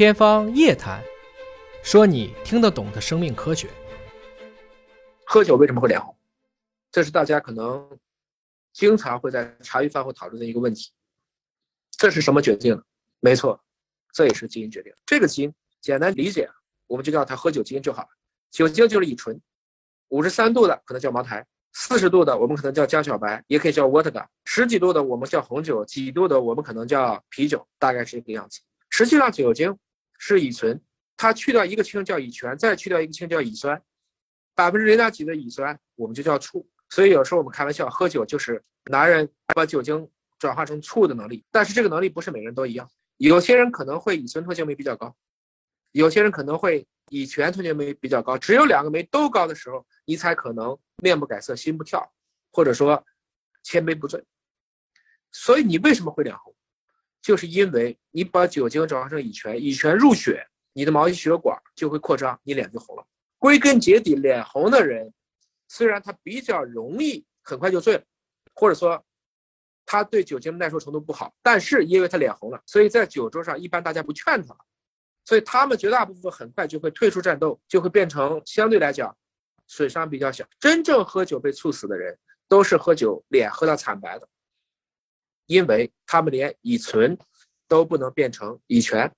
天方夜谭，说你听得懂的生命科学。喝酒为什么会脸红？这是大家可能经常会在茶余饭后讨论的一个问题。这是什么决定的？没错，这也是基因决定。这个基因简单理解，我们就叫它喝酒基因就好了。酒精就是乙醇，五十三度的可能叫茅台，四十度的我们可能叫江小白，也可以叫沃特嘎，十几度的我们叫红酒，几度的我们可能叫啤酒，大概是这个样子。实际上，酒精是乙醇，它去掉一个氢叫乙醛，再去掉一个氢叫乙酸，百分之零点几的乙酸我们就叫醋。所以有时候我们开玩笑，喝酒就是男人把酒精转化成醋的能力。但是这个能力不是每个人都一样，有些人可能会乙醇脱氢酶比较高，有些人可能会乙醛脱氢酶比较高。只有两个酶都高的时候，你才可能面不改色、心不跳，或者说千杯不醉。所以你为什么会脸红？就是因为你把酒精转化成乙醛，乙醛入血，你的毛细血管就会扩张，你脸就红了。归根结底，脸红的人虽然他比较容易很快就醉了，或者说他对酒精的耐受程度不好，但是因为他脸红了，所以在酒桌上一般大家不劝他，所以他们绝大部分很快就会退出战斗，就会变成相对来讲损伤比较小。真正喝酒被猝死的人，都是喝酒脸喝到惨白的。因为他们连乙醇都不能变成乙醛，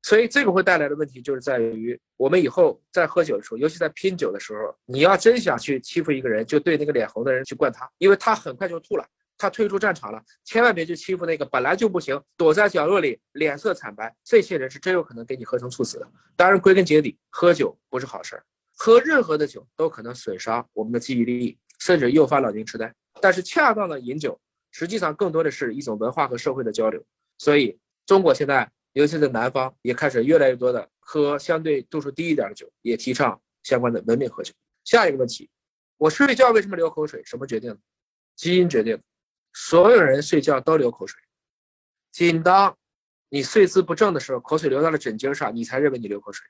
所以这个会带来的问题就是在于，我们以后在喝酒的时候，尤其在拼酒的时候，你要真想去欺负一个人，就对那个脸红的人去灌他，因为他很快就吐了，他退出战场了，千万别去欺负那个本来就不行，躲在角落里脸色惨白，这些人是真有可能给你喝成猝死的。当然，归根结底，喝酒不是好事儿，喝任何的酒都可能损伤我们的记忆力，甚至诱发老年痴呆。但是，恰当的饮酒。实际上，更多的是一种文化和社会的交流。所以，中国现在，尤其是南方，也开始越来越多的喝相对度数低一点的酒，也提倡相关的文明喝酒。下一个问题，我睡觉为什么流口水？什么决定？基因决定。所有人睡觉都流口水，仅当你睡姿不正的时候，口水流到了枕巾上，你才认为你流口水。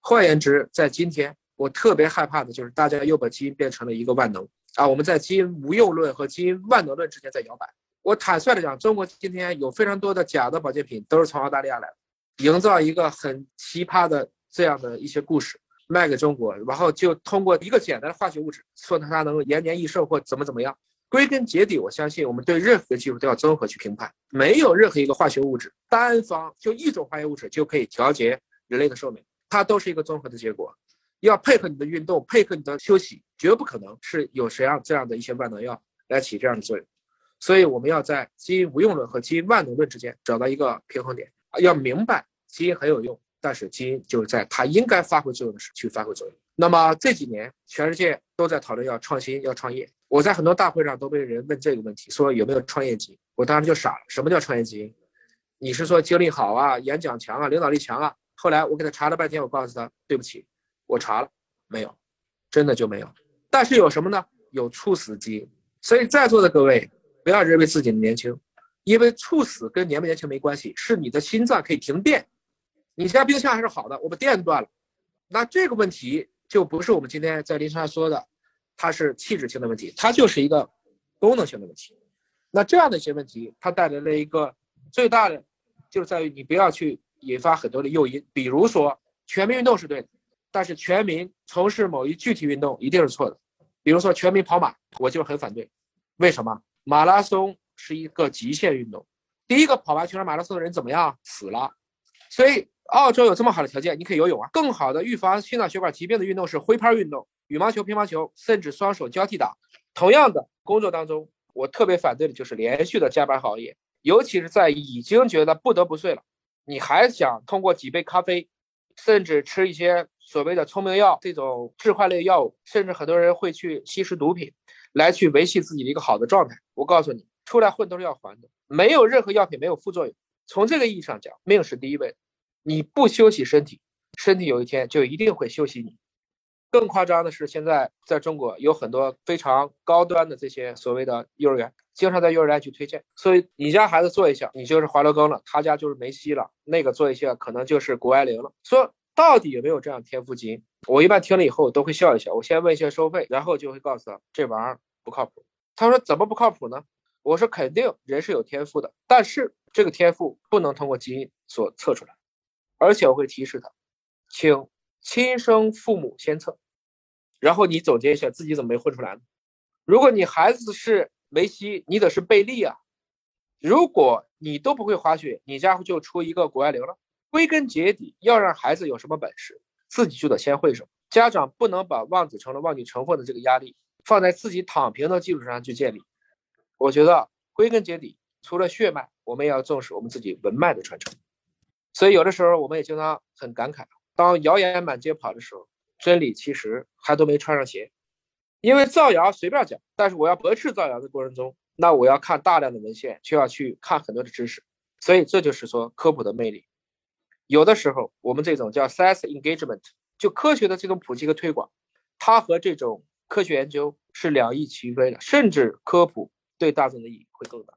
换言之，在今天，我特别害怕的就是大家又把基因变成了一个万能。啊，我们在基因无用论和基因万能论之间在摇摆。我坦率的讲，中国今天有非常多的假的保健品，都是从澳大利亚来的，营造一个很奇葩的这样的一些故事卖给中国，然后就通过一个简单的化学物质说它能延年益寿或怎么怎么样。归根结底，我相信我们对任何技术都要综合去评判，没有任何一个化学物质单方就一种化学物质就可以调节人类的寿命，它都是一个综合的结果。要配合你的运动，配合你的休息，绝不可能是有谁样这样的一些万能药来起这样的作用。所以我们要在基因无用论和基因万能论之间找到一个平衡点。要明白基因很有用，但是基因就是在它应该发挥作用的时候去发挥作用。那么这几年全世界都在讨论要创新、要创业。我在很多大会上都被人问这个问题，说有没有创业基因？我当时就傻了。什么叫创业基因？你是说精力好啊、演讲强啊、领导力强啊？后来我给他查了半天，我告诉他，对不起。我查了，没有，真的就没有。但是有什么呢？有猝死基因。所以在座的各位，不要认为自己年轻，因为猝死跟年不年轻没关系，是你的心脏可以停电。你家冰箱还是好的，我把电断了，那这个问题就不是我们今天在临床上说的，它是器质性的问题，它就是一个功能性的问题。那这样的一些问题，它带来了一个最大的，就是在于你不要去引发很多的诱因，比如说全民运动是对的。但是全民从事某一具体运动一定是错的，比如说全民跑马，我就很反对。为什么？马拉松是一个极限运动，第一个跑完全场马拉松的人怎么样？死了。所以澳洲有这么好的条件，你可以游泳啊。更好的预防心脑血管疾病的运动是挥拍运动，羽毛球、乒乓球，甚至双手交替打。同样的工作当中，我特别反对的就是连续的加班熬夜，尤其是在已经觉得不得不睡了，你还想通过几杯咖啡，甚至吃一些。所谓的聪明药，这种致幻类药物，甚至很多人会去吸食毒品，来去维系自己的一个好的状态。我告诉你，出来混都是要还的，没有任何药品没有副作用。从这个意义上讲，命是第一位，你不休息身体，身体有一天就一定会休息你。更夸张的是，现在在中国有很多非常高端的这些所谓的幼儿园，经常在幼儿园去推荐，所以你家孩子做一下，你就是华罗庚了，他家就是梅西了，那个做一下可能就是谷爱凌了，说。到底有没有这样天赋基因？我一般听了以后都会笑一笑。我先问一下收费，然后就会告诉他这玩意儿不靠谱。他说怎么不靠谱呢？我说肯定人是有天赋的，但是这个天赋不能通过基因所测出来，而且我会提示他，请亲生父母先测，然后你总结一下自己怎么没混出来呢？如果你孩子是梅西，你得是贝利啊。如果你都不会滑雪，你家就出一个谷爱凌了。归根结底，要让孩子有什么本事，自己就得先会什么。家长不能把望子成龙、望女成凤的这个压力放在自己躺平的基础上去建立。我觉得归根结底，除了血脉，我们也要重视我们自己文脉的传承。所以有的时候，我们也经常很感慨，当谣言满街跑的时候，真理其实还都没穿上鞋。因为造谣随便讲，但是我要驳斥造谣的过程中。那我要看大量的文献，就要去看很多的知识，所以这就是说科普的魅力。有的时候我们这种叫 science engagement，就科学的这种普及和推广，它和这种科学研究是两翼齐飞的，甚至科普对大众的意义会更大。